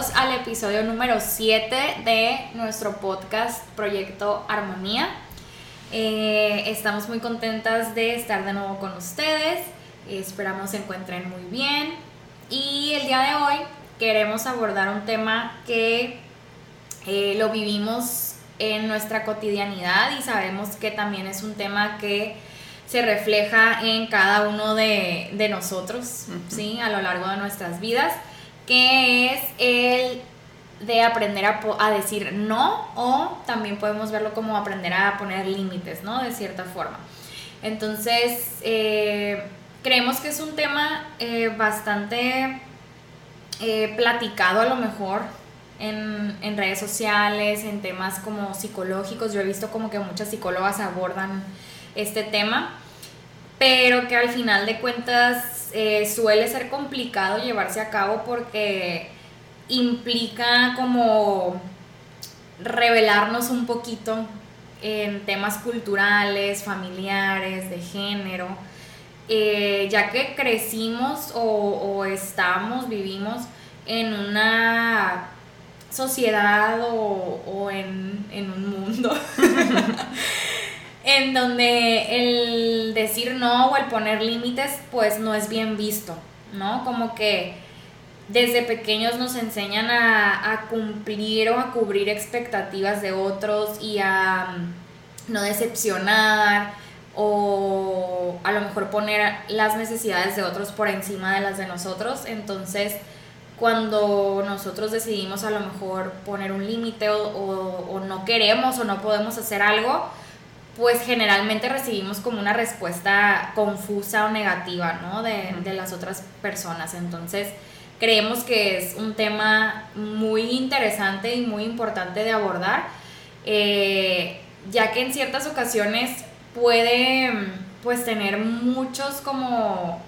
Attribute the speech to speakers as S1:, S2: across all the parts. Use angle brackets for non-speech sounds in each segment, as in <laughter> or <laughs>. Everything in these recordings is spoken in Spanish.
S1: Bienvenidos al episodio número 7 de nuestro podcast Proyecto Armonía. Eh, estamos muy contentas de estar de nuevo con ustedes. esperamos se encuentren muy bien. Y el día de hoy queremos abordar un tema que eh, lo vivimos en nuestra cotidianidad y sabemos que también es un tema que se refleja en cada uno de, de nosotros, ¿sí? A lo largo de nuestras vidas que es el de aprender a, decir no o también podemos verlo como aprender a poner límites, ¿no? De cierta forma. Entonces, eh, creemos que es un tema eh, bastante eh, platicado a lo mejor en, en, redes sociales, en temas como psicológicos. Yo he visto como que muchas psicólogas abordan este tema pero que al final de cuentas eh, suele ser complicado llevarse a cabo porque implica como revelarnos un poquito en temas culturales, familiares, de género, eh, ya que crecimos o, estamos, vivimos en una sociedad o, en, en un mundo <laughs> en donde el decir no o el poner límites pues no es bien visto, ¿no? Como que desde pequeños nos enseñan a, cumplir o a cubrir expectativas de otros y a mm, no decepcionar o a lo mejor poner las necesidades de otros por encima de las de nosotros. Entonces, cuando nosotros decidimos a lo mejor poner un límite o no queremos o no podemos hacer algo, pues generalmente recibimos como una respuesta confusa o negativa, ¿no? De, las otras personas. Entonces, creemos que es un tema muy interesante y muy importante de abordar, eh, ya que en ciertas ocasiones puede, pues, tener muchos como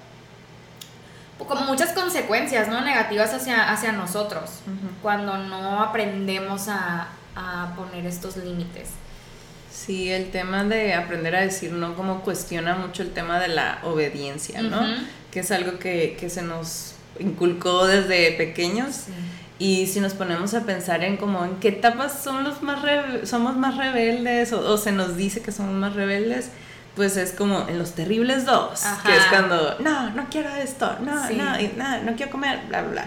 S1: como muchas consecuencias ¿no? negativas hacia, hacia nosotros cuando no aprendemos a, a poner estos límites.
S2: Sí, el tema de aprender a decir no como cuestiona mucho el tema de la obediencia, ¿no? Que es algo que, se nos inculcó desde pequeños. Y si nos ponemos a pensar en como en qué etapas son los más somos más rebeldes o, se nos dice que somos más rebeldes, pues es como en los terribles dos, que es cuando, no, no quiero esto, no, no, no quiero comer, bla, bla.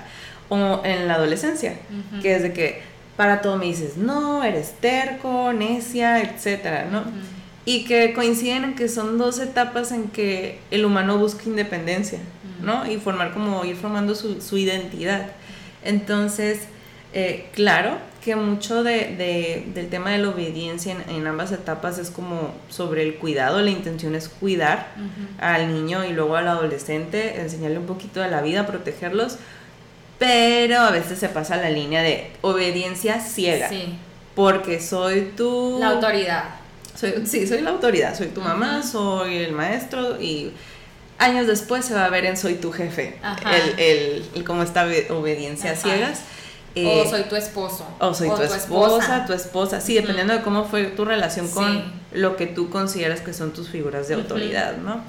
S2: O en la adolescencia, que es de que para todo me dices, no, eres terco, necia, etcétera, ¿no? Y que coinciden en que son dos etapas en que el humano busca independencia, ¿no? Y formar como ir formando su, identidad. Entonces, eh, claro que mucho de, del tema de la obediencia en, ambas etapas es como sobre el cuidado, la intención es cuidar al niño y luego al adolescente, enseñarle un poquito de la vida, protegerlos, pero a veces se pasa la línea de obediencia ciega. Sí. Porque soy tu...
S1: La autoridad.
S2: Soy, sí, soy la autoridad, soy tu mamá, soy el maestro y años después se va a ver en soy tu jefe, el, el, como esta obediencia ciegas.
S1: o eh, soy tu esposo.
S2: O soy tu, esposa, tu esposa. Sí, dependiendo de cómo fue tu relación con lo que tú consideras que son tus figuras de autoridad, ¿no?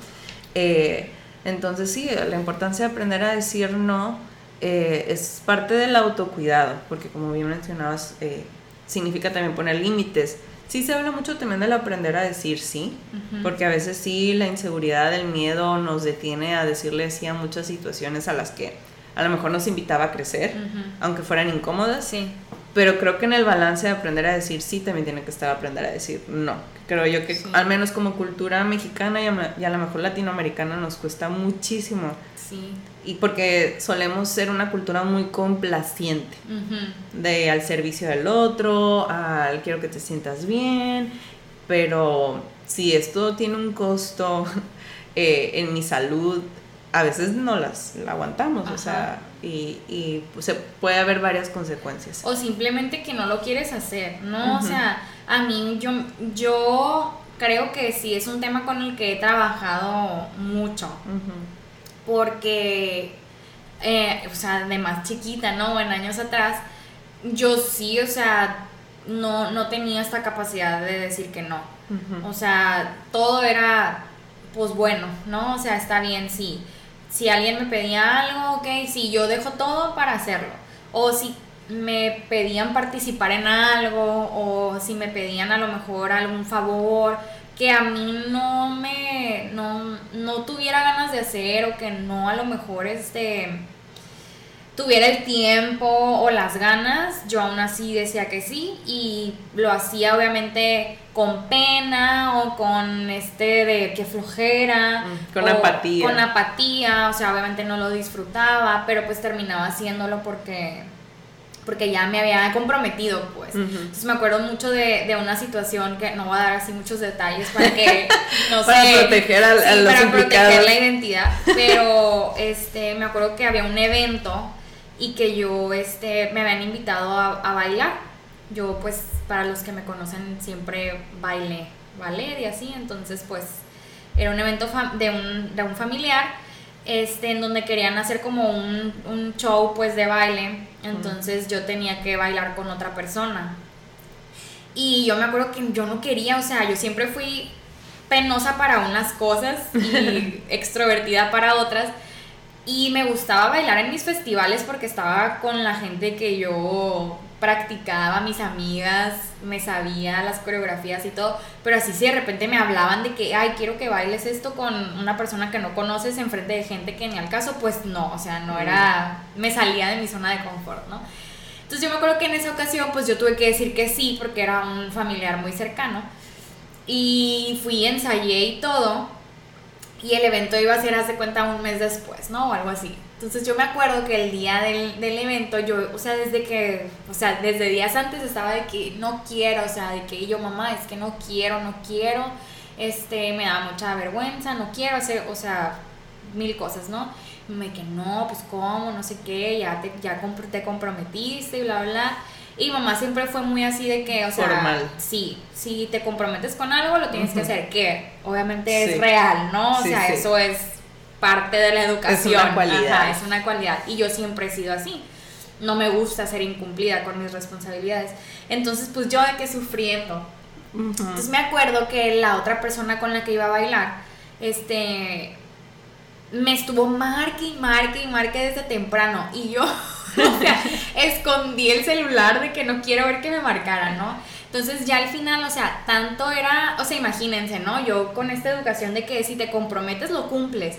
S2: Eh, entonces sí, la importancia de aprender a decir no eh, es parte del autocuidado, porque como bien mencionabas, eh, significa también poner límites. Sí se habla mucho también del aprender a decir sí, porque a veces sí la inseguridad, el miedo nos detiene a decirle sí a muchas situaciones a las que a lo mejor nos invitaba a crecer, aunque fueran incómodas. Sí. Pero creo que en el balance de aprender a decir sí también tiene que estar aprender a decir no. Creo yo que al menos como cultura mexicana y a, y a lo mejor latinoamericana nos cuesta muchísimo. Sí. Y porque solemos ser una cultura muy complaciente, de al servicio del otro, al quiero que te sientas bien, pero si esto tiene un costo <laughs> eh, en mi salud, a veces no las aguantamos, o sea, y, y pues, puede haber varias consecuencias.
S1: O simplemente que no lo quieres hacer, ¿no? O sea, a mí yo, yo creo que sí es un tema con el que he trabajado mucho, porque, eh, o sea, de más chiquita, ¿no? En años atrás, yo sí, o sea, no, no tenía esta capacidad de decir que no. O sea, todo era, pues bueno, ¿no? O sea, está bien, sí. Si alguien me pedía algo, ok, sí, yo dejo todo para hacerlo. O si me pedían participar en algo, o si me pedían a lo mejor algún favor que a mí no me, no, no tuviera ganas de hacer, o que no a lo mejor este tuviera el tiempo o las ganas, yo aún así decía que sí y lo hacía obviamente con pena o con este de que flojera.
S2: Mm, con apatía.
S1: Con apatía, o sea, obviamente no lo disfrutaba, pero pues terminaba haciéndolo porque porque ya me había comprometido, pues. Entonces me acuerdo mucho de, de, una situación que no voy a dar así muchos detalles para que, <laughs> no
S2: para proteger a, sí,
S1: para proteger la identidad, pero este, me acuerdo que había un evento y que yo este, me habían invitado a, bailar. Yo pues para los que me conocen siempre bailé ballet y así, entonces pues era un evento de, un, de un familiar este, en donde querían hacer como un, un show pues de baile, entonces yo tenía que bailar con otra persona. Y yo me acuerdo que yo no quería, o sea, yo siempre fui penosa para unas cosas y <laughs> extrovertida para otras. Y me gustaba bailar en mis festivales porque estaba con la gente que yo practicaba, mis amigas, me sabía las coreografías y todo, pero así si de repente me hablaban de que, ay, quiero que bailes esto con una persona que no conoces enfrente de gente que ni al caso, pues no, o sea, no era, me salía de mi zona de confort, ¿no? Entonces yo me acuerdo que en esa ocasión, pues yo tuve que decir que sí, porque era un familiar muy cercano, y fui, ensayé y todo, y el evento iba a ser, hace cuenta, un mes después, ¿no? O algo así. Entonces yo me acuerdo que el día del, del, evento, yo, o sea, desde que, o sea, desde días antes estaba de que no quiero, o sea, de que yo, mamá, es que no quiero, no quiero, este, me da mucha vergüenza, no quiero hacer, o sea, mil cosas, ¿no? Me que no, pues cómo, no sé qué, ya te, ya te comprometiste y bla, bla. Y mamá siempre fue muy así de que, o sea,
S2: Formal.
S1: sí, si te comprometes con algo, lo tienes que hacer, que obviamente es real, ¿no? O sea, eso es parte de la educación.
S2: Es una cualidad.
S1: es una cualidad. Y yo siempre he sido así. No me gusta ser incumplida con mis responsabilidades. Entonces, pues yo de que sufriendo. Entonces me acuerdo que la otra persona con la que iba a bailar, este, me estuvo marque y marque y marque desde temprano. Y yo <laughs> o sea, escondí el celular de que no quiero ver que me marcaran, ¿no? Entonces ya al final, o sea, tanto era, o sea, imagínense, ¿no? Yo con esta educación de que si te comprometes lo cumples.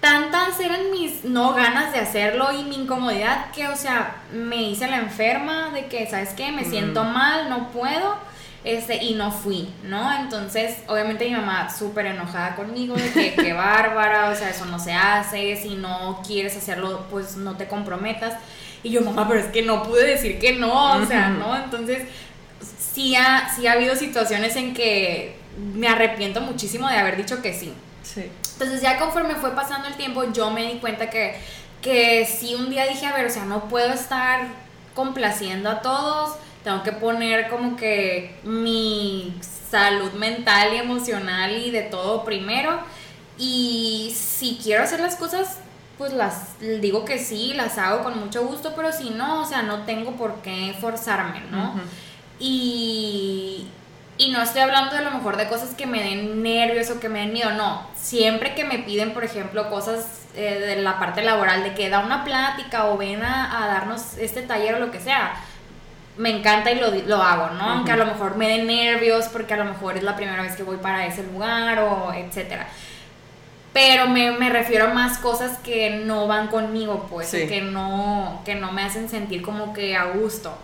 S1: Tantas eran mis no ganas de hacerlo y mi incomodidad que, o sea, me hice la enferma de que, ¿sabes qué? Me siento mal, no puedo este, y no fui, ¿no? Entonces, obviamente mi mamá súper enojada conmigo, de que qué <laughs> bárbara, o sea, eso no se hace, si no quieres hacerlo, pues no te comprometas. Y yo, mamá, pero es que no pude decir que no, o sea, ¿no? Entonces, sí ha, sí ha habido situaciones en que me arrepiento muchísimo de haber dicho que sí.
S2: Sí.
S1: Entonces, ya conforme fue pasando el tiempo, yo me di cuenta que, que sí un día dije, a ver, o sea, no puedo estar complaciendo a todos, tengo que poner como que mi salud mental y emocional y de todo primero. Y si quiero hacer las cosas pues las digo que sí, las hago con mucho gusto, pero si no, o sea, no tengo por qué forzarme, ¿no? y, y no estoy hablando de lo mejor de cosas que me den nervios o que me den miedo, no. Siempre que me piden, por ejemplo, cosas eh, de la parte laboral, de que da una plática o ven a, darnos este taller o lo que sea, me encanta y lo, lo hago, ¿no? Aunque a lo mejor me den nervios porque a lo mejor es la primera vez que voy para ese lugar o etcétera pero me, me, refiero a más cosas que no van conmigo, pues, que, no, que no me hacen sentir como que a gusto.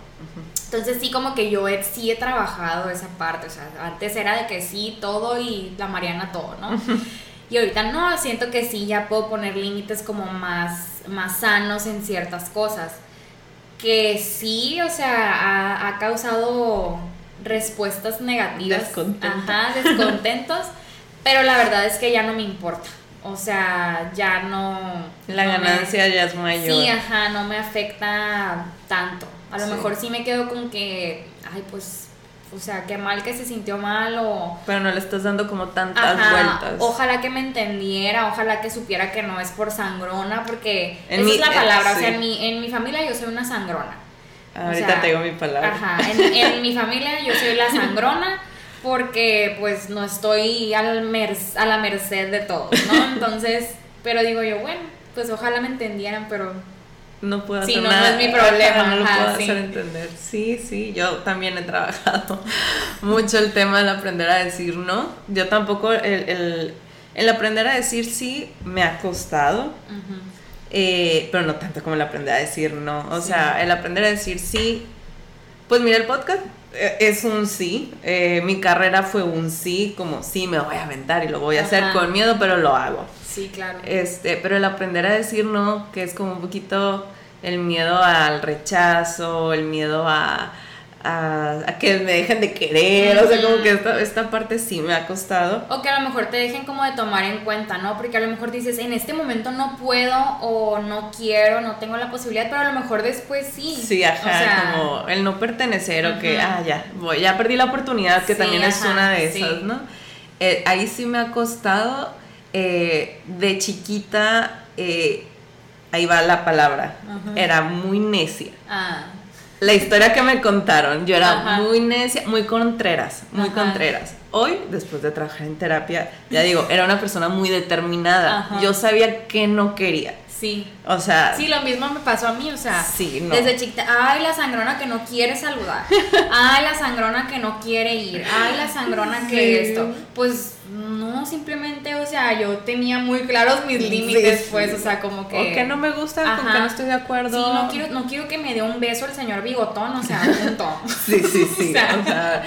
S1: Entonces sí, como que yo sí he trabajado esa parte, o sea, antes era de que sí, todo y la Mariana todo, ¿no? Y ahorita no, siento que sí, ya puedo poner límites como más, más sanos en ciertas cosas. Que sí, o sea, ha, ha causado respuestas negativas.
S2: Descontentos.
S1: Ajá, descontentos. <laughs> pero la verdad es que ya no me importa. O sea, ya no.
S2: La
S1: no me-
S2: ganancia ya es mayor.
S1: Sí, ajá, no me afecta tanto. A lo
S2: Sí.
S1: mejor sí me quedo con que, ay, pues, o sea, qué mal que se sintió mal o...
S2: Pero no le estás dando como tantas
S1: Ajá,
S2: vueltas.
S1: ojalá que me entendiera, ojalá que supiera que no es por sangrona, porque
S2: En
S1: esa
S2: mi-
S1: es la
S2: eh,
S1: palabra, o sea, en mi, en mi familia yo soy una sangrona.
S2: Ahorita
S1: o sea,
S2: te digo mi palabra.
S1: Ajá, en, en mi familia yo soy la sangrona <laughs> porque pues no estoy al mer- a la merced de todos, ¿no? <laughs> Entonces, pero digo yo, bueno, pues ojalá me entendieran, pero
S2: No puedo
S1: Sí,
S2: hacer
S1: no, no
S2: nada.
S1: es mi problema,
S2: no lo
S1: ajá,
S2: puedo
S1: sí.
S2: hacer entender. Sí, sí, yo también he trabajado <laughs> mucho el tema del aprender a decir no. Yo tampoco, el, el, el aprender a decir sí me ha costado, eh, pero no tanto como el aprender a decir no. O
S1: Sí.
S2: sea, el aprender a decir sí, pues mira, el podcast es un sí. Eh, mi carrera fue un sí, como sí, me voy a aventar y lo voy a hacer con miedo, pero lo hago.
S1: sí, claro.
S2: Este, pero el aprender a decir no, que es como un poquito el miedo al rechazo, el miedo a, a, a que me dejen de querer, o sea, como que esta, esta parte sí me ha costado.
S1: O que a lo mejor te dejen como de tomar en cuenta, ¿no? Porque a lo mejor dices, en este momento no puedo o no quiero, no tengo la posibilidad, pero a lo mejor después sí.
S2: Sí, ajá,
S1: O sea,
S2: como el no pertenecer o que, ah, ya, voy, ya perdí la oportunidad, que
S1: Sí,
S2: también es una de
S1: sí.
S2: esas, ¿no? Eh, ahí sí me ha costado, eh, de chiquita, eh, ahí va la palabra, era muy necia.
S1: Ah,
S2: La historia que me contaron, yo era
S1: Ajá.
S2: muy necia, muy contreras, muy
S1: Ajá.
S2: contreras. Hoy, después de trabajar en terapia, ya digo, era una persona muy determinada.
S1: Ajá.
S2: Yo sabía que no quería.
S1: Sí.
S2: O sea,
S1: Sí, lo mismo me pasó a mí, o sea,
S2: Sí, no.
S1: desde chiquita, ay, la sangrona que no quiere saludar, ay, la sangrona que no quiere ir, ay, la sangrona que
S2: Sí.
S1: esto, pues no, simplemente, o sea, yo tenía muy claros mis límites,
S2: Sí,
S1: pues, o sea, como que...
S2: o que no me gusta, con
S1: Ajá.
S2: que no estoy de acuerdo.
S1: Sí, no quiero, no quiero que me dé un beso el señor bigotón, o sea, <laughs> punto.
S2: Sí, sí, sí. <laughs>
S1: O sea.
S2: o sea,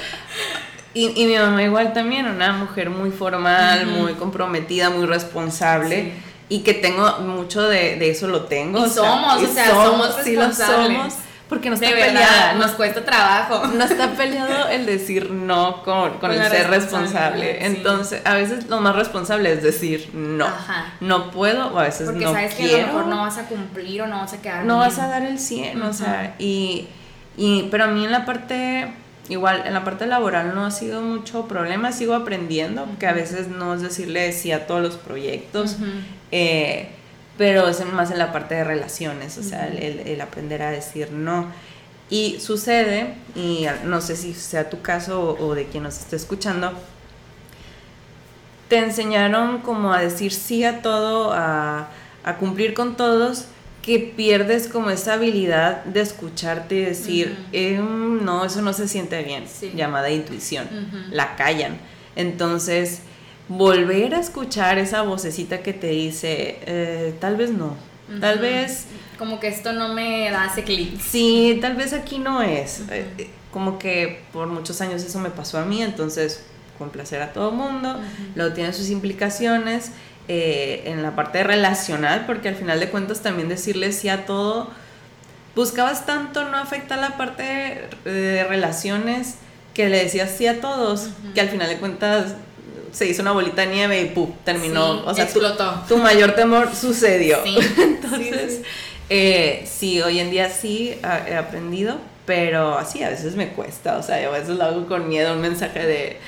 S2: y, y mi mamá igual también, una mujer muy formal, muy comprometida, muy responsable.
S1: Sí.
S2: Y que tengo mucho de, de eso lo tengo.
S1: Y
S2: o sea,
S1: somos, o sea, somos
S2: sí lo somos. Porque no
S1: de
S2: está
S1: verdad,
S2: peleada.
S1: nos
S2: No,
S1: cuesta trabajo. <laughs>
S2: no está peleado el decir no con, con
S1: Con
S2: el ser responsable.
S1: sí.
S2: Entonces, a veces lo más responsable es decir no.
S1: Ajá.
S2: No puedo o a veces
S1: Porque
S2: no
S1: sabes que
S2: quiero.
S1: a lo mejor no vas a cumplir o no vas a quedar
S2: no
S1: bien.
S2: vas a dar el 100, o sea, y, y, pero a mí en la parte, igual, en la parte laboral no ha sido mucho problema, sigo aprendiendo, que a veces no es decirle sí a todos los proyectos,
S1: Ujú.
S2: Eh, pero es más en la parte de relaciones, o sea, el, el- aprender a decir no. Y sucede, y no sé si sea tu caso o, o de quien nos esté escuchando, te enseñaron como a decir sí a todo, a, a cumplir con todos, que pierdes como esa habilidad de escucharte y decir,
S1: Ujú.
S2: "Em, no, eso no se siente bien,
S1: Sí.
S2: llamada intuición,
S1: Ujú.
S2: la callan. Entonces, volver a escuchar esa vocecita que te dice, "Eh, tal vez no, tal
S1: Ujú.
S2: vez
S1: Como que esto no me da ese clic.
S2: Sí, tal vez aquí no es.
S1: Ujú.
S2: Eh, eh, Como que por muchos años eso me pasó a mí, entonces complacer a todo mundo,
S1: Ujú.
S2: luego tiene sus implicaciones eh, en la parte relacional, porque al final de cuentas también decirle sí a todo, buscabas tanto no afectar la parte de relaciones que le decías sí a todos, que al final de cuentas se hizo una bolita de nieve y ¡pum! terminó.
S1: Sí,
S2: o sea, tu,
S1: explotó.
S2: tu mayor temor sucedió.
S1: Sí, <laughs>
S2: Entonces,
S1: sí,
S2: eh, sí, hoy en día sí he aprendido, pero así a veces me cuesta, o sea, yo a veces lo hago con miedo, un mensaje de,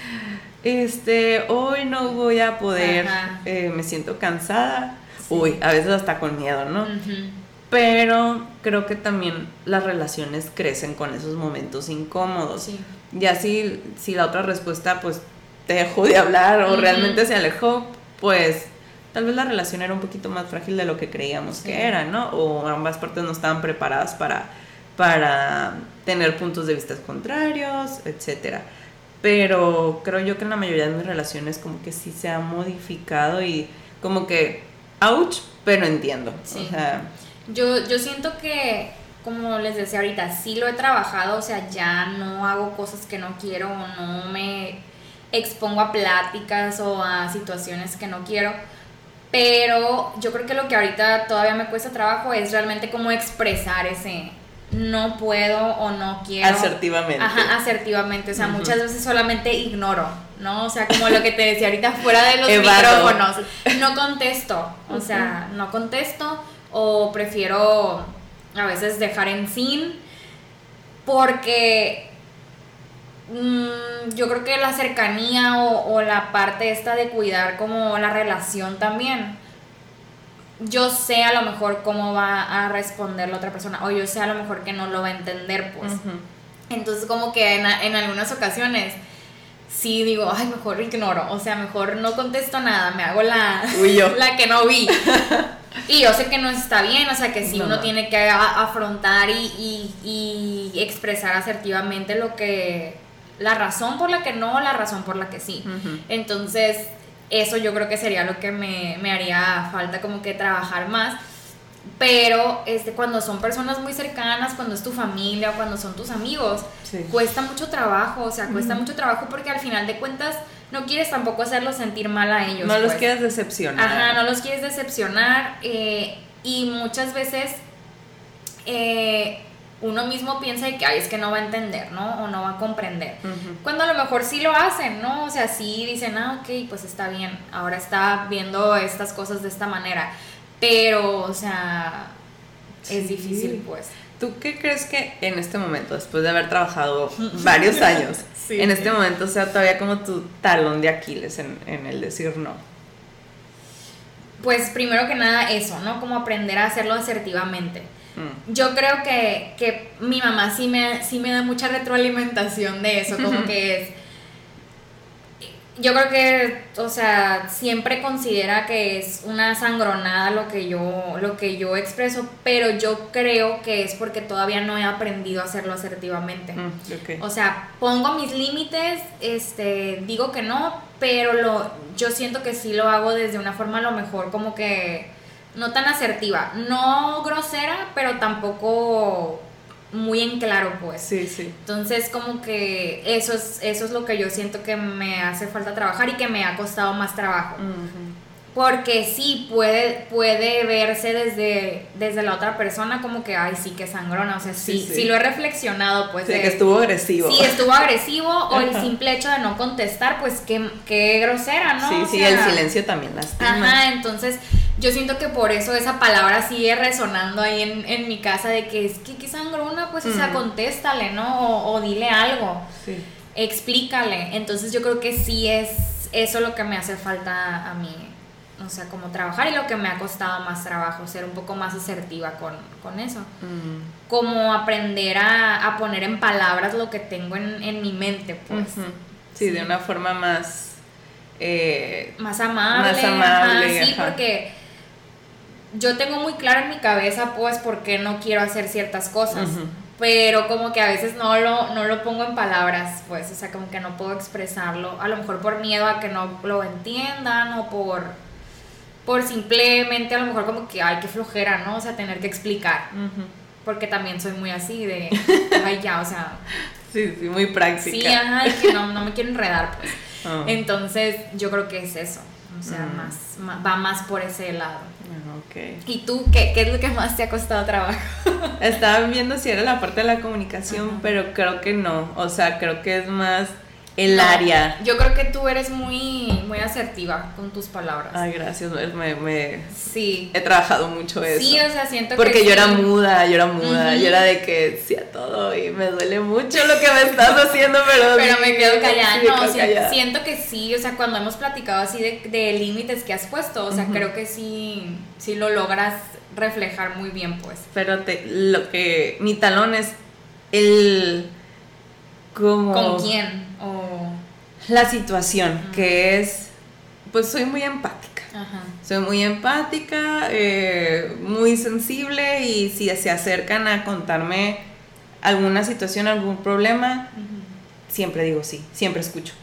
S2: este, hoy no voy a poder, eh, me siento cansada, uy, a veces hasta con miedo, ¿no? Pero creo que también las relaciones crecen con esos momentos incómodos.
S1: Sí.
S2: Ya si, si la otra respuesta pues dejó de hablar o realmente se alejó, pues tal vez la relación era un poquito más frágil de lo que creíamos
S1: Sí.
S2: que era, ¿no? O ambas partes no estaban preparadas para, para tener puntos de vista contrarios, etcétera. Pero creo yo que en la mayoría de mis relaciones como que sí se ha modificado y como que, ouch, pero entiendo.
S1: Sí.
S2: O sea,
S1: Yo, yo siento que, como les decía ahorita, sí lo he trabajado, o sea, ya no hago cosas que no quiero o no me expongo a pláticas o a situaciones que no quiero. Pero yo creo que lo que ahorita todavía me cuesta trabajo es realmente como expresar ese no puedo o no quiero.
S2: Asertivamente.
S1: Ajá, asertivamente. O sea, muchas veces solamente ignoro, ¿no? O sea, como lo que te decía ahorita fuera de los micrófonos. No contesto. O sea, no contesto o prefiero a veces dejar en sin porque mm, yo creo que la cercanía o, o la parte esta de cuidar como la relación también yo sé a lo mejor cómo va a responder la otra persona o yo sé a lo mejor que no lo va a entender, pues. Entonces como que en, en, algunas ocasiones sí digo, ay, mejor ignoro, o sea, mejor no contesto nada, me hago la, <laughs> la que no vi. <laughs> y yo sé que no está bien, o sea, que sí uno tiene que afrontar y, y, expresar asertivamente lo que, la razón por la que no, la razón por la que sí. Entonces eso yo creo que sería lo que me, haría falta como que trabajar más. Pero este, cuando son personas muy cercanas, cuando es tu familia o cuando son tus amigos, cuesta mucho trabajo, o sea, cuesta mucho trabajo porque al final de cuentas no quieres tampoco hacerlos sentir mal a ellos.
S2: No los pues. quieres decepcionar.
S1: Ajá, no los quieres decepcionar eh, y muchas veces eh, uno mismo piensa que, ay, es que no va a entender, ¿no? O no va a comprender. Cuando a lo mejor sí lo hacen, ¿no? O sea, sí dicen, ah, ok, pues está bien, ahora está viendo estas cosas de esta manera. Pero, o sea, es difícil, pues.
S2: ¿Tú qué crees que en este momento, después de haber trabajado <laughs> varios años, en este momento sea todavía como tu talón de Aquiles en, en el decir no?
S1: Pues primero que nada eso, ¿no? Como aprender a hacerlo asertivamente Mm. Yo creo que, que, mi mamá sí me, sí me da mucha retroalimentación de eso, como que es... Yo creo que, o sea, siempre considera que es una sangronada lo que yo, lo que yo expreso, pero yo creo que es porque todavía no he aprendido a hacerlo asertivamente. Mm, o sea, pongo mis límites, este, digo que no, pero lo, yo siento que sí lo hago desde una forma a lo mejor como que no tan asertiva, no grosera, pero tampoco muy en claro, pues.
S2: Sí, sí.
S1: Entonces, como que eso es, eso es lo que yo siento que me hace falta trabajar y que me ha costado más trabajo. Porque sí, puede, puede verse desde, desde la otra persona como que, ay, sí, que sangrona. O sea, sí, sí, lo he reflexionado, pues.
S2: Sí, que estuvo agresivo.
S1: Sí, estuvo agresivo. o el simple hecho de no contestar, pues, qué, qué grosera, ¿no?
S2: Sí, sí, el silencio también lastima.
S1: Ajá, entonces yo siento que por eso esa palabra sigue resonando ahí en, mi casa de que es que qué sangrona, pues, o sea, contéstale, ¿no? O, dile algo. Sí. Explícale. Entonces yo creo que sí es eso lo que me hace falta a mí. O sea, como trabajar y lo que me ha costado más trabajo, ser un poco más asertiva con, eso. Como aprender a, poner en palabras lo que tengo en, mi mente, pues.
S2: sí, de una forma más... Eh,
S1: más amable. Más amable. sí, porque yo tengo muy claro en mi cabeza, pues, por qué no quiero hacer ciertas cosas. Pero como que a veces no lo, no lo pongo en palabras, pues, o sea, como que no puedo expresarlo. A lo mejor por miedo a que no lo entiendan o por, por simplemente a lo mejor como que, ay, qué flojera, ¿no? O sea, tener que explicar. Porque también soy muy así de, <laughs> ay, ya, o sea.
S2: Sí, sí, muy práctica.
S1: Sí, ajá, y que no, no me quiero enredar, pues. Ah. <laughs> Entonces, yo creo que es eso. O sea, más, va más por ese lado.
S2: Okay.
S1: ¿Y tú qué, qué es lo que más te ha costado trabajo?
S2: Estaba viendo si era la parte de la comunicación, pero creo que no. O sea, creo que es más el área.
S1: Yo creo que tú eres muy, muy asertiva con tus palabras.
S2: Ay, gracias, me, me
S1: sí.
S2: he trabajado mucho eso.
S1: Sí, o sea, siento
S2: Porque
S1: que
S2: yo era muda, yo era muda, yo era de que sí a todo y me duele mucho lo que me estás <laughs> haciendo, pero...
S1: Pero me quedo callada, no, siento que sí, o sea, cuando hemos platicado así de, de límites que has puesto, o sea, creo que sí, sí lo logras reflejar muy bien, pues.
S2: Pero te, lo que, mi talón es el... Como...
S1: ¿Con quién? O...
S2: La situación, que es, pues soy muy empática. Soy muy empática, eh, muy sensible y si se acercan a contarme alguna situación, algún problema, siempre digo sí, siempre escucho.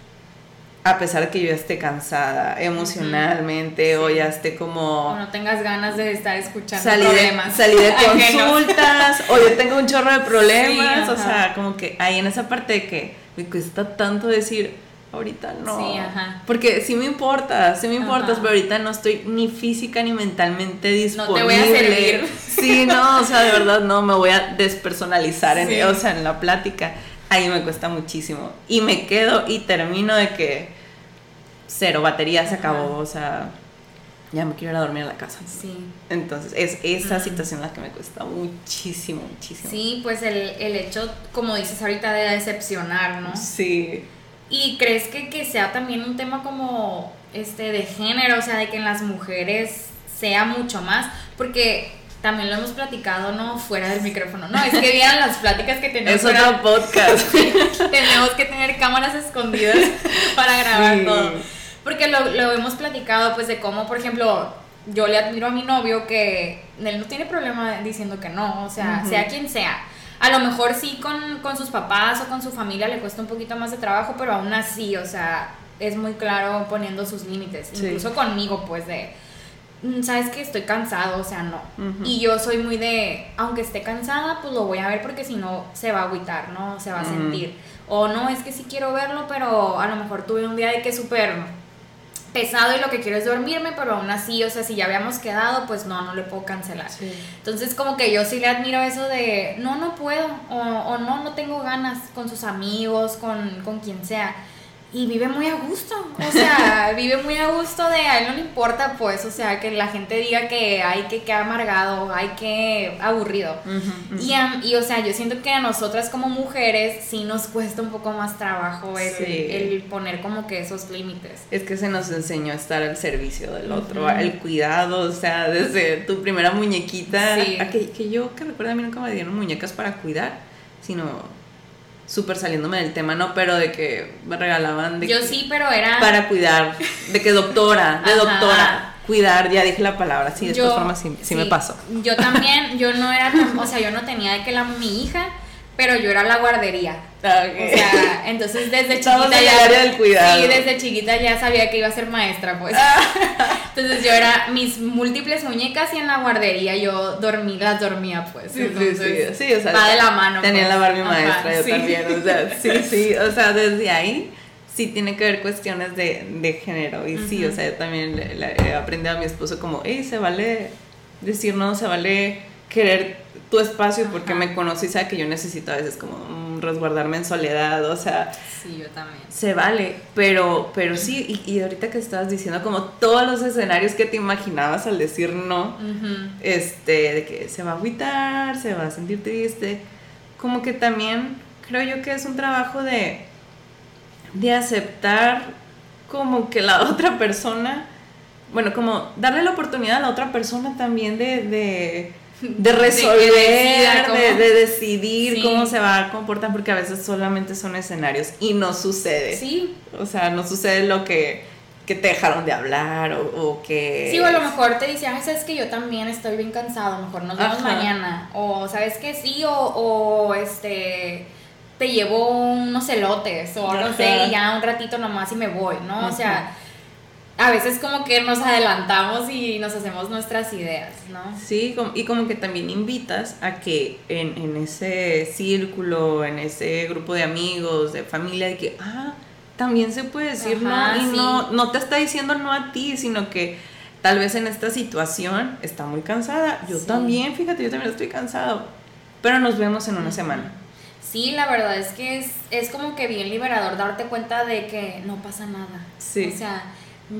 S2: A pesar de que yo ya esté cansada emocionalmente o ya esté como...
S1: O no tengas ganas de estar escuchando
S2: salí
S1: problemas.
S2: De, salí de <laughs> consultas o yo tengo un chorro de problemas. o sea, como que ahí en esa parte de que me cuesta tanto decir, ahorita no.
S1: Sí, ajá.
S2: Porque sí me importa, sí me importa,
S1: Ajá.
S2: pero ahorita no estoy ni física ni mentalmente
S1: No
S2: disponible.
S1: te voy a servir.
S2: Sí, no, o sea, de verdad no, me voy a despersonalizar en, o sea, en la plática. Ahí me cuesta muchísimo. Y me quedo y termino de que cero, batería se acabó, o sea, ya me quiero ir a dormir a la casa.
S1: Sí.
S2: Entonces, es esa situación la que me cuesta muchísimo, muchísimo.
S1: Sí, pues el, el hecho, como dices ahorita, de decepcionar, ¿no?
S2: Sí.
S1: ¿Y crees que, que sea también un tema como este de género, o sea, de que en las mujeres sea mucho más? Porque también lo hemos platicado, ¿no? Fuera del micrófono. No, es que vieran las pláticas que tenemos.
S2: Es
S1: fuera-
S2: otro podcast. <laughs>
S1: tenemos que tener cámaras escondidas para grabar
S2: Sí.
S1: todo. Porque lo, lo hemos platicado, pues, de cómo, por ejemplo, yo le admiro a mi novio que él no tiene problema diciendo que no, o sea, sea quien sea. A lo mejor sí con, con sus papás o con su familia le cuesta un poquito más de trabajo, pero aún así, o sea, es muy claro poniendo sus límites.
S2: Sí.
S1: Incluso conmigo, pues, de, "Mm, sabes que estoy cansado, o sea, no. Y yo soy muy de, aunque esté cansada, pues lo voy a ver porque si no se va a agüitar, ¿no? Se va a sentir. O no, es que sí quiero verlo, pero a lo mejor tuve un día de que súper pesado y lo que quiero es dormirme, pero aún así, o sea, si ya habíamos quedado, pues no, no le puedo cancelar. Entonces como que yo sí le admiro eso de, no, no puedo, o, o no, no tengo ganas con sus amigos, con, con quien sea. Y vive muy a gusto, o sea, <laughs> vive muy a gusto de, a él no le importa pues, o sea, que la gente diga que hay que, que amargado, hay que aburrido.
S2: Ujú, ujú.
S1: Y, y, o sea, yo siento que a nosotras como mujeres sí nos cuesta un poco más trabajo el,
S2: Sí.
S1: el poner como que esos límites.
S2: Es que se nos enseñó a estar al servicio del otro,
S1: Ujú.
S2: el cuidado, o sea, desde tu primera muñequita,
S1: Sí.
S2: a que, que yo que recuerdo a mí nunca me dieron muñecas para cuidar, sino súper saliéndome del tema, ¿no? Pero de que me regalaban de
S1: Yo
S2: que-
S1: sí, pero era...
S2: para cuidar, de que doctora, de doctora, cuidar, ya dije la palabra, sí, de
S1: yo-
S2: todas formas sí, sí me pasó.
S1: Yo también, yo no era tan, o sea, yo no tenía de que la mi hija, pero yo era la guardería. O sea, entonces desde
S2: Estamos
S1: chiquita
S2: en el
S1: ya
S2: área del cuidado.
S1: Sí, desde chiquita ya sabía que iba a ser maestra, pues. <laughs> Entonces yo era mis múltiples muñecas y en la guardería yo dormí, las dormía, pues.
S2: Sí,
S1: Entonces,
S2: sí, sí, o sea,
S1: va de la mano.
S2: Tenía
S1: pues.
S2: la Barbie
S1: Ajá,
S2: maestra, yo
S1: sí.
S2: también, o sea, sí, <laughs> sí, o sea, desde ahí sí tiene que ver cuestiones de, de género, y sí, o sea, yo también le, le he aprendido a mi esposo como, hey, se vale decir no, se vale querer tu espacio porque
S1: Ajá.
S2: me conoce y sabe que yo necesito a veces como resguardarme en soledad, o sea,
S1: Sí, yo también.
S2: se vale, pero, pero sí, y, y ahorita que estabas diciendo como todos los escenarios que te imaginabas al decir no, este, de que se va a agüitar, se va a sentir triste, como que también creo yo que es un trabajo de, de aceptar como que la <laughs> otra persona, bueno, como darle la oportunidad a la otra persona también de, de, de resolver, de, de decidir
S1: Sí.
S2: cómo se va a comportar, porque a veces solamente son escenarios y no sucede.
S1: Sí,
S2: O sea, no sucede lo que, que te dejaron de hablar o, o que...
S1: Sí, o a lo mejor te dice, ay, sabes que yo también estoy bien cansado, a lo mejor nos vemos
S2: Ajá.
S1: mañana. O sabes que sí, o, o este te llevo unos elotes, o no sé, y ya un ratito nomás y me voy, ¿no? O sea, a veces como que nos adelantamos y nos hacemos nuestras ideas, ¿no?
S2: Sí, y como que también invitas a que en, en ese círculo, en ese grupo de amigos, de familia, de que, ah, también se puede decir
S1: Ajá,
S2: no, y
S1: sí.
S2: no, no te está diciendo no a ti, sino que tal vez en esta situación está muy cansada. Yo
S1: Sí.
S2: también, fíjate, yo también estoy cansado. Pero nos vemos en una semana.
S1: Sí, la verdad es que es, es como que bien liberador darte cuenta de que no pasa nada.
S2: Sí.
S1: O sea,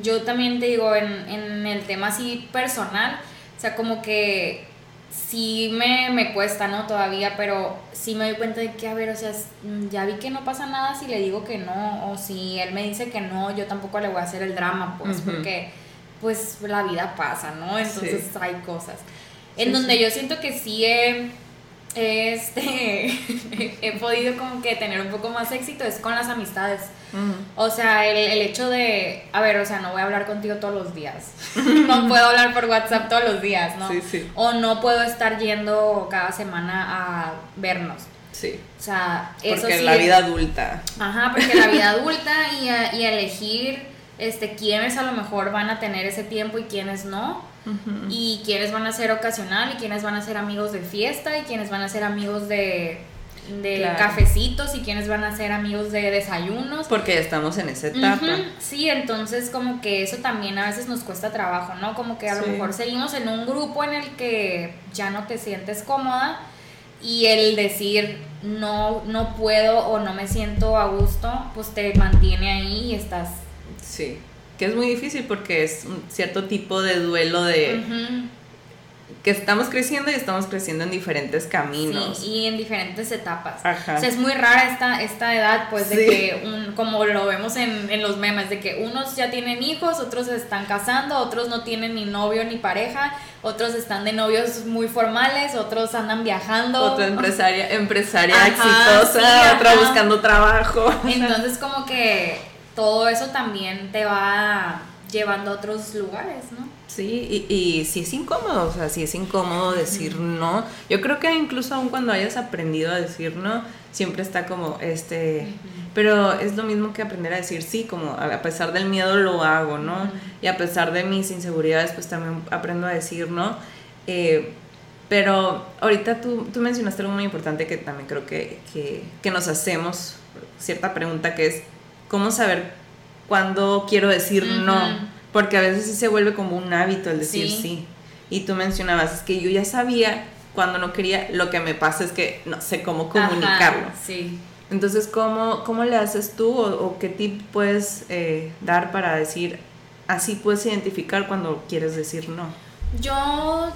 S1: yo también te digo, en, en el tema así personal, o sea, como que sí me, me cuesta, ¿no? Todavía, pero sí me doy cuenta de que, a ver, o sea, s- ya vi que no pasa nada si le digo que no, o si él me dice que no, yo tampoco le voy a hacer el drama, pues, porque pues la vida pasa, ¿no? Entonces
S2: Sí.
S1: hay cosas.
S2: Sí,
S1: En donde
S2: sí.
S1: yo siento que sí he, este, <laughs> he podido como que tener un poco más éxito es con las amistades. O sea, el, el hecho de, a ver, o sea, no voy a hablar contigo todos los días. <laughs> no puedo hablar por WhatsApp todos los días, ¿no?
S2: Sí, sí.
S1: O no puedo estar yendo cada semana a vernos.
S2: Sí.
S1: O sea, eso
S2: Porque
S1: sí
S2: la vida adulta.
S1: Ajá, porque la vida <laughs> adulta y, a- y elegir este, quiénes a lo mejor van a tener ese tiempo y quiénes no. Y quiénes van a ser ocasional y quiénes van a ser amigos de fiesta y quiénes van a ser amigos de de cafecitos y quienes van a ser amigos de desayunos.
S2: Porque estamos en esa etapa.
S1: Sí, entonces como que eso también a veces nos cuesta trabajo, ¿no? Como que a lo mejor seguimos en un grupo en el que ya no te sientes cómoda y el decir no, no puedo o no me siento a gusto, pues te mantiene ahí y estás...
S2: Sí, que es muy difícil porque es un cierto tipo de duelo de que estamos creciendo y estamos creciendo en diferentes caminos.
S1: Sí, y en diferentes etapas. Ajá. O sea, es muy rara esta, esta edad, pues, de que, un, como lo vemos en, en, los memes, de que unos ya tienen hijos, otros se están casando, otros no tienen ni novio ni pareja, otros están de novios muy formales, otros andan viajando.
S2: Otra empresaria, empresaria exitosa, otra buscando trabajo.
S1: Entonces, como que todo eso también te va llevando a otros lugares, ¿no?
S2: Sí, y, y si es incómodo, o sea, si es incómodo decir no. Yo creo que incluso aun cuando hayas aprendido a decir no, siempre está como, este, pero es lo mismo que aprender a decir sí, como a pesar del miedo lo hago, ¿no? Y a pesar de mis inseguridades, pues también aprendo a decir no. Eh, pero ahorita tú, tú, mencionaste algo muy importante que también creo que, que, que nos hacemos, cierta pregunta que es, ¿cómo saber cuando quiero decir no, porque a veces sí se vuelve como un hábito el decir sí. Y tú mencionabas, es que yo ya sabía cuando no quería, lo que me pasa es que no sé cómo comunicarlo.
S1: sí.
S2: Entonces, ¿cómo, ¿cómo le haces tú o, qué tip puedes eh, dar para decir, así puedes identificar cuando quieres decir no?
S1: Yo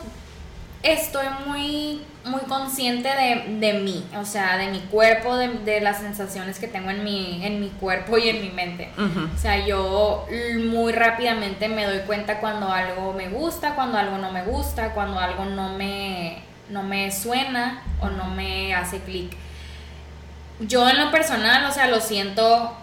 S1: estoy muy, muy consciente de, de mí, o sea, de mi cuerpo, de, de, las sensaciones que tengo en mi, en mi cuerpo y en mi mente. O sea, yo muy rápidamente me doy cuenta cuando algo me gusta, cuando algo no me gusta, cuando algo no me, no me suena o no me hace clic. Yo en lo personal, o sea, lo siento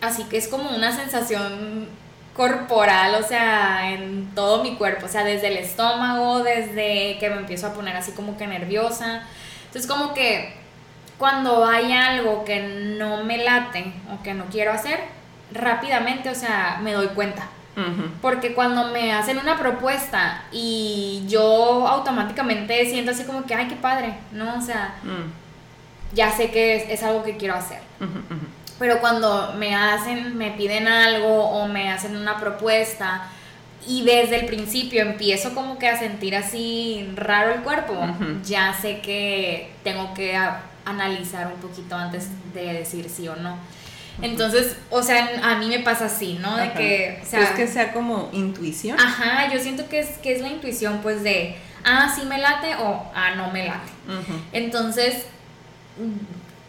S1: así que es como una sensación corporal, o sea, en todo mi cuerpo, o sea, desde el estómago, desde que me empiezo a poner así como que nerviosa. Entonces como que cuando hay algo que no me late o que no quiero hacer, rápidamente, o sea, me doy cuenta. Porque cuando me hacen una propuesta y yo automáticamente siento así como que, ay, qué padre, ¿no? O sea, mm. ya sé que es, algo que quiero hacer pero cuando me hacen, me piden algo o me hacen una propuesta y desde el principio empiezo como que a sentir así raro el cuerpo, ya sé que tengo que analizar un poquito antes de decir sí o no. Entonces, o sea, a mí me pasa así, ¿no? De que,
S2: o sea, ¿Es que sea como intuición?
S1: Ajá, yo siento que es, que es la intuición, pues de, ah, sí me late o ah, no me late. Entonces,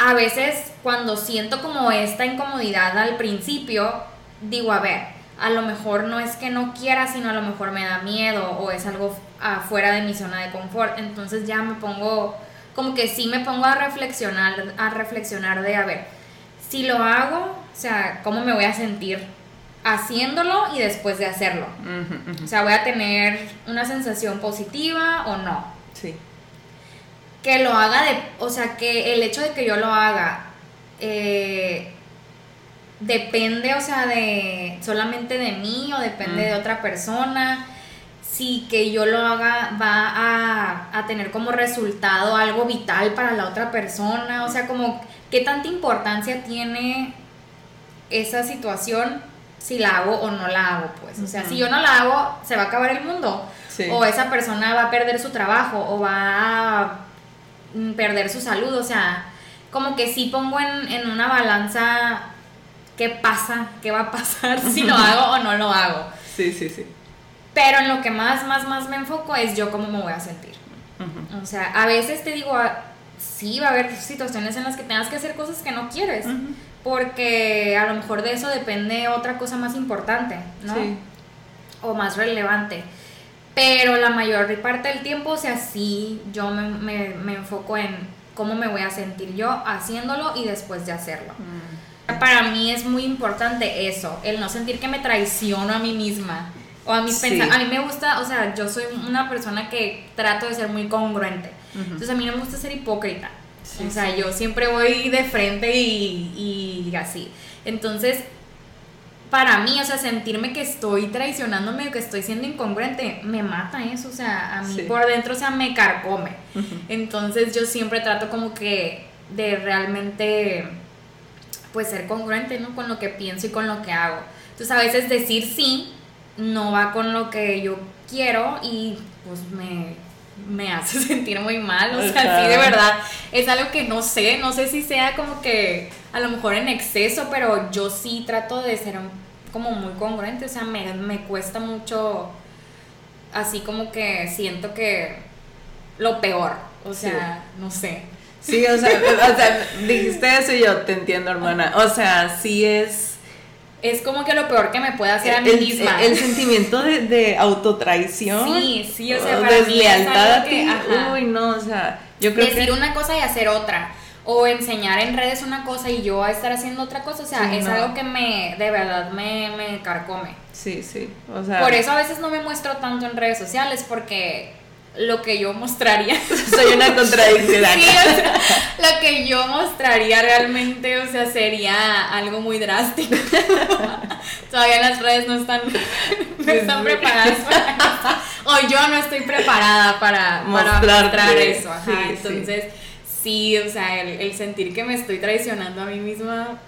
S1: a veces cuando siento como esta incomodidad al principio, digo, a ver, a lo mejor no es que no quiera, sino a lo mejor me da miedo o es algo afuera de mi zona de confort. Entonces ya me pongo, como que sí me pongo a reflexionar, a reflexionar de, a ver, si lo hago, o sea, ¿cómo me voy a sentir haciéndolo y después de hacerlo? O sea, ¿voy a tener una sensación positiva o no?
S2: Sí
S1: que lo haga de, o sea, que el hecho de que yo lo haga eh, depende, o sea, de solamente de mí o depende de otra persona. Si que yo lo haga va a, a, tener como resultado algo vital para la otra persona, o sea, como qué tanta importancia tiene esa situación si la hago o no la hago, pues. O sea, si yo no la hago, se va a acabar el mundo. O esa persona va a perder su trabajo o va a Mm, perder su salud, o sea, como que sí pongo en, una balanza qué pasa, qué va a pasar <laughs> si lo hago o no lo hago.
S2: Sí, sí, sí.
S1: Pero en lo que más, más, más me enfoco es yo cómo me voy a sentir. O sea, a veces te digo, ah, sí, va a haber situaciones en las que tengas que hacer cosas que no quieres, porque a lo mejor de eso depende otra cosa más importante, ¿no? Sí. O más relevante. Pero la mayor parte del tiempo, o sea, sí, yo me, me, enfoco en cómo me voy a sentir yo haciéndolo y después de hacerlo. Mm. Para mí es muy importante eso, el no sentir que me traiciono a mí misma o a mis pensamientos. A mí me gusta, o sea, yo soy una persona que trato de ser muy congruente. Entonces a mí no me gusta ser hipócrita. o sea, yo siempre voy de frente y, y así. Entonces, para mí, o sea, sentirme que estoy traicionándome, que estoy siendo incongruente, me mata eso, o sea, a mí por dentro, o sea, me carcome. Entonces yo siempre trato como que de realmente pues ser congruente, ¿no? Con lo que pienso y con lo que hago. Entonces a veces decir sí no va con lo que yo quiero y pues me, me hace <laughs> sentir muy mal, o sea, sí, de verdad, es algo que no sé, no sé si sea como que a lo mejor en exceso, pero yo sí trato de ser como muy congruente, o sea, me, me cuesta mucho, así como que siento que lo peor, o sea, no sé.
S2: Sí, o sea, o sea, dijiste eso y yo te entiendo, hermana. O sea, sí es.
S1: Es como que lo peor que me puede hacer a mí misma.
S2: El, sentimiento de, de, autotraición.
S1: Sí, sí, o sea, para mí es algo que,
S2: Uy, no, o sea, yo creo
S1: Decir una cosa y hacer otra. O enseñar en redes una cosa y yo a estar haciendo otra cosa. O sea, es algo que me, de verdad, me, me carcome.
S2: Sí, sí. O sea.
S1: Por eso a veces no me muestro tanto en redes sociales porque lo que yo mostraría. <laughs>
S2: Soy una contradicción.
S1: sí, o sea, lo que yo mostraría realmente, o sea, sería algo muy drástico. <laughs> Todavía las redes no están, <laughs> no están preparadas para eso. O yo no estoy preparada para, para mostrar eso. Ajá. Entonces, sí. o sea, el, el, sentir que me estoy traicionando a mí misma.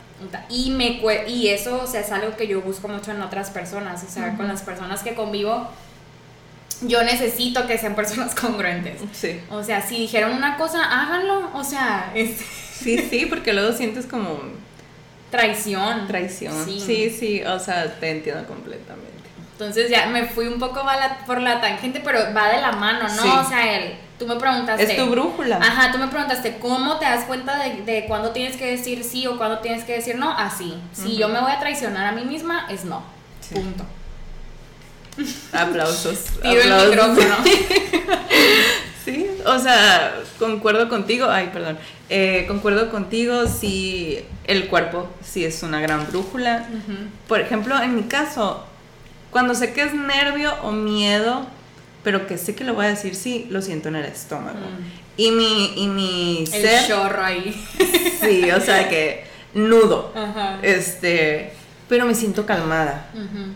S1: Y, me, y eso, o sea, es algo que yo busco mucho en otras personas. O sea, con las personas que convivo yo necesito que sean personas <laughs> congruentes.
S2: Sí.
S1: O sea, si dijeron una cosa, háganlo. O sea, <laughs> es...
S2: Sí, sí, porque luego sientes como...
S1: Traición.
S2: Traición. Sí. sí, o sea, te entiendo completamente.
S1: Entonces ya me fui un poco por la tangente, pero va de la mano, ¿no? O sea, él, tú me preguntaste...
S2: Es tu brújula.
S1: Ajá, tú me preguntaste, ¿cómo te das cuenta de, de cuándo tienes que decir sí o cuándo tienes que decir no? Así. Si yo me voy a traicionar a mí misma, es no. Punto.
S2: Aplausos.
S1: Tiro el micrófono. <laughs>
S2: sí, o sea, concuerdo contigo. Ay, perdón. Eh, concuerdo contigo si el cuerpo sí es una gran brújula. Por ejemplo, en mi caso, cuando sé que es nervio o miedo, pero que sé que lo voy a decir sí, lo siento en el estómago. Mm. Y mi, y mi
S1: el ser. chorro ahí.
S2: Sí, o sea que nudo. Este pero me siento calmada.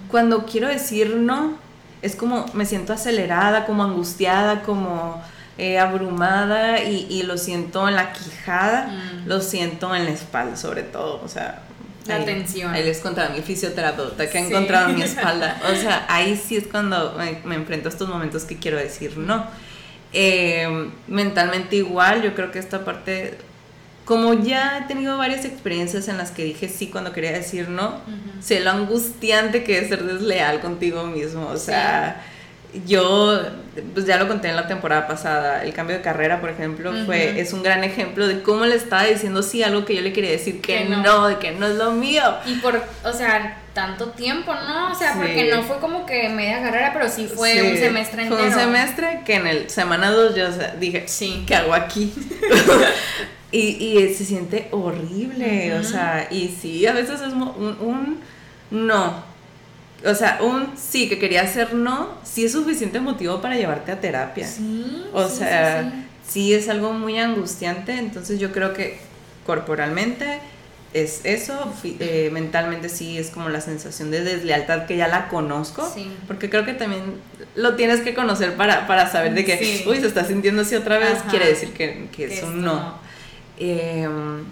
S2: Cuando quiero decir no, es como me siento acelerada, como angustiada, como eh, abrumada y, lo siento en la quijada, mm. lo siento en la espalda sobre todo, o sea...
S1: La tensión.
S2: Ahí les contaba mi fisioterapeuta que ha encontrado en mi <laughs> espalda. O sea, ahí sí es cuando me, enfrento a estos momentos que quiero decir no. Eh, mentalmente igual, yo creo que esta parte como ya he tenido varias experiencias en las que dije sí cuando quería decir no, sé lo angustiante que es ser desleal contigo mismo. O sea, yo, pues ya lo conté en la temporada pasada, el cambio de carrera, por ejemplo, fue, es un gran ejemplo de cómo le estaba diciendo sí algo que yo le quería decir que, no. de que no es lo mío.
S1: Y por, o sea, tanto tiempo, ¿no? O sea, porque no fue como que media carrera, pero sí fue un semestre entero.
S2: Fue un semestre que en el semana 2 yo dije, sí. ¿qué hago aquí? <laughs> Y, y se siente horrible, o sea, y sí, a veces es un, no. O sea, un sí que quería hacer no, sí es suficiente motivo para llevarte a terapia.
S1: Sí.
S2: O sea, sí, es algo muy angustiante, entonces yo creo que corporalmente es eso, eh, mentalmente sí es como la sensación de deslealtad que ya la conozco, porque creo que también lo tienes que conocer para, para saber de que, uy, se está sintiendo así otra vez, quiere decir que, que es un no. Em,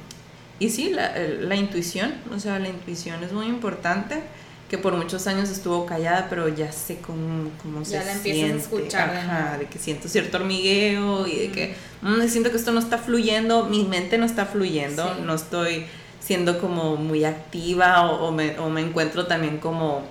S2: y sí, la, la, intuición, o sea, la intuición es muy importante, que por muchos años estuvo callada, pero ya sé cómo, cómo
S1: ya se la empiezas a escuchar.
S2: de que siento cierto hormigueo y de que mm, siento que esto no está fluyendo, mi mente no está fluyendo, no estoy siendo como muy activa o, me, o me encuentro también como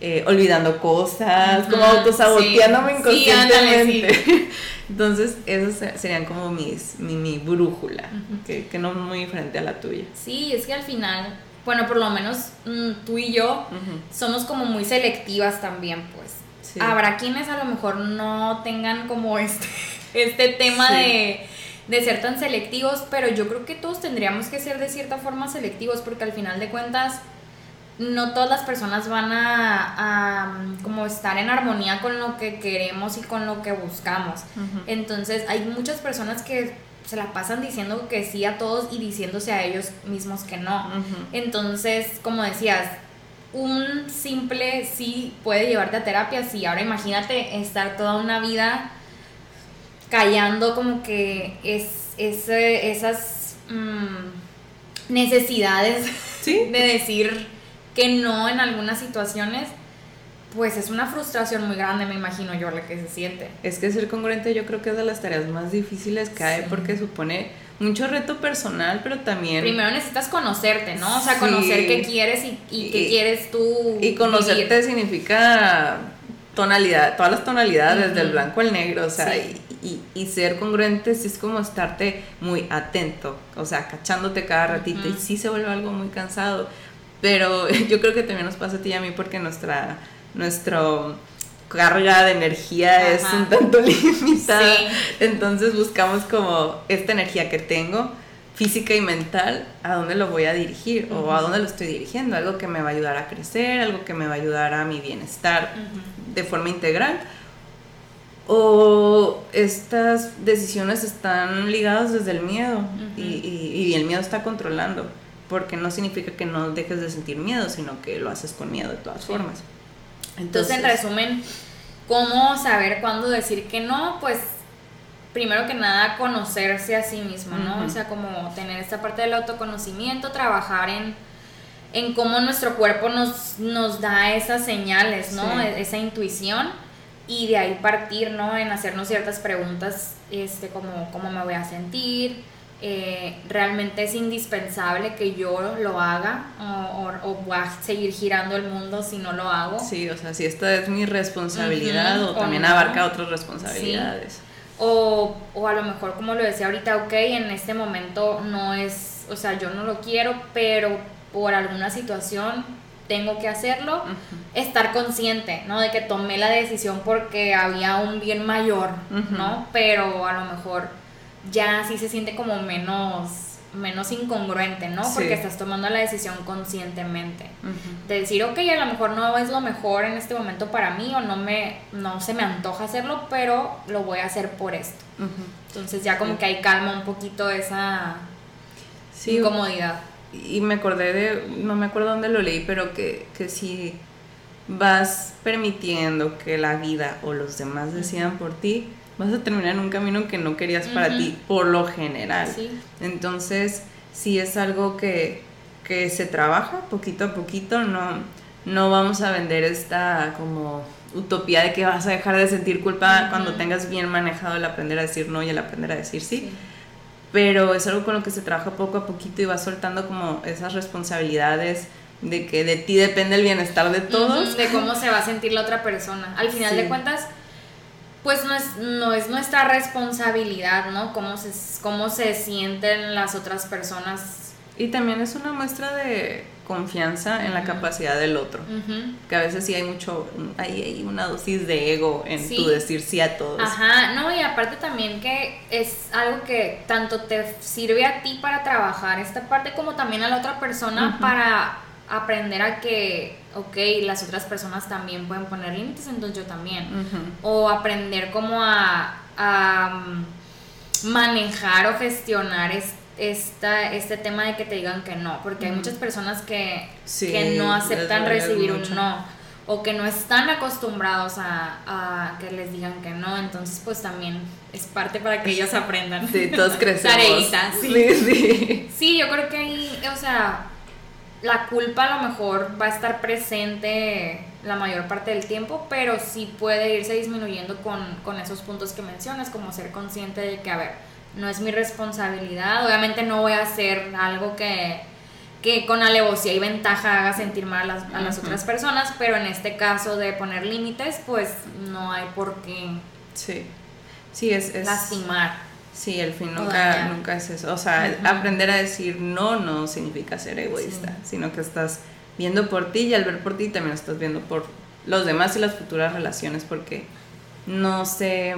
S2: eh, olvidando cosas, como autosaboteándome inconscientemente. <laughs> Entonces, esos serían como mis, mi, mi brújula, que, que, no muy diferente a la tuya.
S1: Sí, es que al final, bueno, por lo menos mm, tú y yo somos como muy selectivas también, pues. Habrá quienes a lo mejor no tengan como este, <laughs> este tema de, de ser tan selectivos, pero yo creo que todos tendríamos que ser de cierta forma selectivos, porque al final de cuentas no todas las personas van a, como estar en armonía con lo que queremos y con lo que buscamos. Entonces hay muchas personas que se la pasan diciendo que sí a todos y diciéndose a ellos mismos que no. Entonces, como decías, un simple sí puede llevarte a terapia, sí. Ahora imagínate estar toda una vida callando como que es, es esas mm, necesidades de decir que no en algunas situaciones, pues es una frustración muy grande, me imagino yo, la que se siente.
S2: Es que ser congruente yo creo que es de las tareas más difíciles que hay porque supone mucho reto personal, pero también...
S1: Primero necesitas conocerte, ¿no? O sea, conocer qué quieres y, qué quieres tú.
S2: Y conocerte significa tonalidad, todas las tonalidades, del blanco al negro, o sea, y, y, ser congruente sí es como estarte muy atento, o sea, cachándote cada ratito, y sí se vuelve algo muy cansado, pero <laughs> yo creo que también nos pasa a ti y a mí porque nuestra, nuestro carga de energía es un tanto <laughs> limitada, entonces buscamos como esta energía que tengo, física y mental, a dónde lo voy a dirigir o a dónde lo estoy dirigiendo, algo que me va a ayudar a crecer, algo que me va a ayudar a mi bienestar de forma integral. O estas decisiones están ligadas desde el miedo y, y, el miedo está controlando, porque no significa que no dejes de sentir miedo, sino que lo haces con miedo de todas formas.
S1: Entonces, en resumen, ¿cómo saber cuándo decir que no? Pues primero que nada conocerse a sí mismo, ¿no? O sea, como tener esta parte del autoconocimiento, trabajar en, en cómo nuestro cuerpo nos, nos da esas señales, ¿no? E, esa intuición y de ahí partir, ¿no? En hacernos ciertas preguntas, este, como cómo me voy a sentir, eh, realmente es indispensable que yo lo haga o, o, voy a seguir girando el mundo si no lo hago.
S2: Sí, o sea, si esta es mi responsabilidad o también abarca otras responsabilidades.
S1: O, o a lo mejor, como lo decía ahorita, ok, en este momento no es, o sea, yo no lo quiero, pero por alguna situación tengo que hacerlo, estar consciente, ¿no? De que tomé la decisión porque había un bien mayor, ¿no? Pero a lo mejor ya sí se siente como menos menos incongruente, ¿no? Porque estás tomando la decisión conscientemente. De decir, ok, a lo mejor no es lo mejor en este momento para mí o no, me, no se me antoja hacerlo, pero lo voy a hacer por esto. Entonces ya como que hay calma un poquito esa incomodidad.
S2: Y me acordé de, no me acuerdo dónde lo leí, pero que, que si vas permitiendo que la vida o los demás decidan por ti, vas a terminar en un camino que no querías para ti, por lo general. Entonces, si es algo que, que, se trabaja poquito a poquito, no, no vamos a vender esta como utopía de que vas a dejar de sentir culpa cuando tengas bien manejado el aprender a decir no y el aprender a decir sí. Pero es algo con lo que se trabaja poco a poquito y vas soltando como esas responsabilidades de que de ti depende el bienestar de todos.
S1: de cómo se va a sentir la otra persona. Al final de cuentas, pues no es, no es nuestra responsabilidad, ¿no? Cómo se, cómo se sienten las otras personas.
S2: Y también es una muestra de confianza en la capacidad del otro. Que a veces sí hay mucho, hay, hay una dosis de ego en tu decir sí a todos.
S1: Ajá, no, y aparte también que es algo que tanto te sirve a ti para trabajar esta parte como también a la otra persona para aprender a que, ok, las otras personas también pueden poner límites, entonces yo también. O aprender como a, mm, manejar o gestionar esta, este tema de que te digan que no, porque hay muchas personas que, que no aceptan recibir un no o que no están acostumbrados a, a, que les digan que no, entonces pues también es parte para que ellos aprendan.
S2: Sí, todos <laughs> crecemos.
S1: sí. Sí, sí. sí, yo creo que ahí, o sea, la culpa a lo mejor va a estar presente la mayor parte del tiempo, pero sí puede irse disminuyendo con, esos puntos que mencionas, como ser consciente de que, a ver, no es mi responsabilidad, obviamente no voy a hacer algo que, que con alevosía y ventaja haga sentir mal a las, a las otras personas, pero en este caso de poner límites, pues no hay por qué
S2: sí. Sí, es, es...
S1: lastimar.
S2: Sí, el fin nunca, nunca es eso. O sea, aprender a decir no no significa ser egoísta, sino que estás viendo por ti y al ver por ti también estás viendo por los demás y las futuras relaciones porque no se,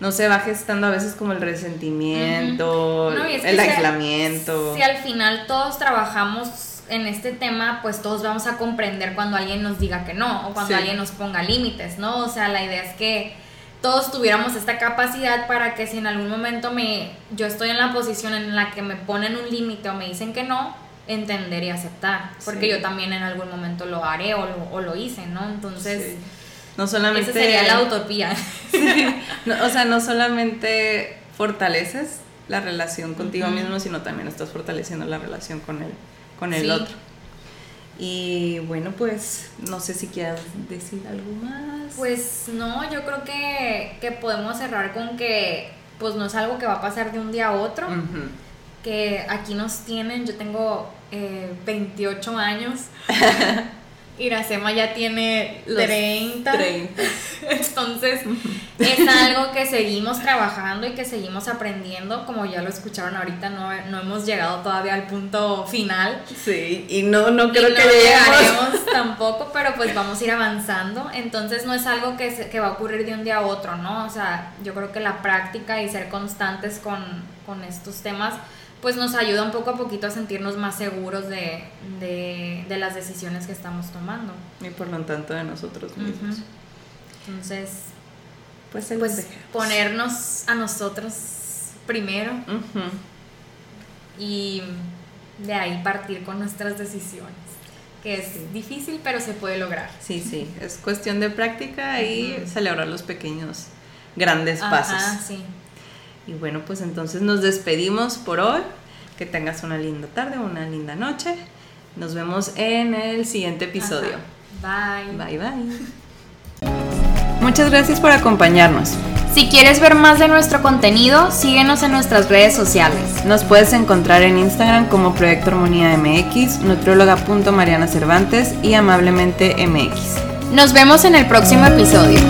S2: no se va gestando a veces como el resentimiento, el aislamiento.
S1: si al final todos trabajamos en este tema, pues todos vamos a comprender cuando alguien nos diga que no o cuando alguien nos ponga límites, ¿no? O sea, la idea es que todos tuviéramos esta capacidad para que si en algún momento me yo estoy en la posición en la que me ponen un límite o me dicen que no, entender y aceptar, porque yo también en algún momento lo haré o lo, o lo hice, ¿no? Entonces,
S2: no solamente...
S1: Esa sería la utopía. <laughs>
S2: o sea, no solamente fortaleces la relación contigo mismo, sino también estás fortaleciendo la relación con el, con el otro. Y bueno, pues no sé si quieras decir algo más.
S1: Pues no, yo creo que, que podemos cerrar con que pues no es algo que va a pasar de un día a otro. Que aquí nos tienen, yo tengo eh, 28 años. <laughs> Iracema ya tiene 30. 30. <laughs> Entonces, es algo que seguimos trabajando y que seguimos aprendiendo. Como ya lo escucharon ahorita, no, no hemos llegado todavía al punto final.
S2: Sí, y no, no creo que
S1: lleguemos <laughs> tampoco, pero pues vamos a ir avanzando. Entonces, no es algo que, que va a ocurrir de un día a otro, ¿no? O sea, yo creo que la práctica y ser constantes con, con estos temas pues nos ayuda un poco a poquito a sentirnos más seguros de, las decisiones que estamos tomando.
S2: Y por lo tanto de nosotros mismos.
S1: Entonces, pues, pues ponernos a nosotros primero y de ahí partir con nuestras decisiones, que es difícil pero se puede lograr.
S2: Sí, sí, es cuestión de práctica y celebrar los pequeños, grandes pasos. sí. Y bueno, pues entonces nos despedimos por hoy. Que tengas una linda tarde, una linda noche. Nos vemos en el siguiente episodio.
S1: Bye.
S2: Bye, bye. Muchas gracias por acompañarnos.
S1: Si quieres ver más de nuestro contenido, síguenos en nuestras redes sociales.
S2: Nos puedes encontrar en Instagram como Proyecto Armonía MX, nutrióloga.mariana Cervantes y amablemente MX.
S1: Nos vemos en el próximo episodio.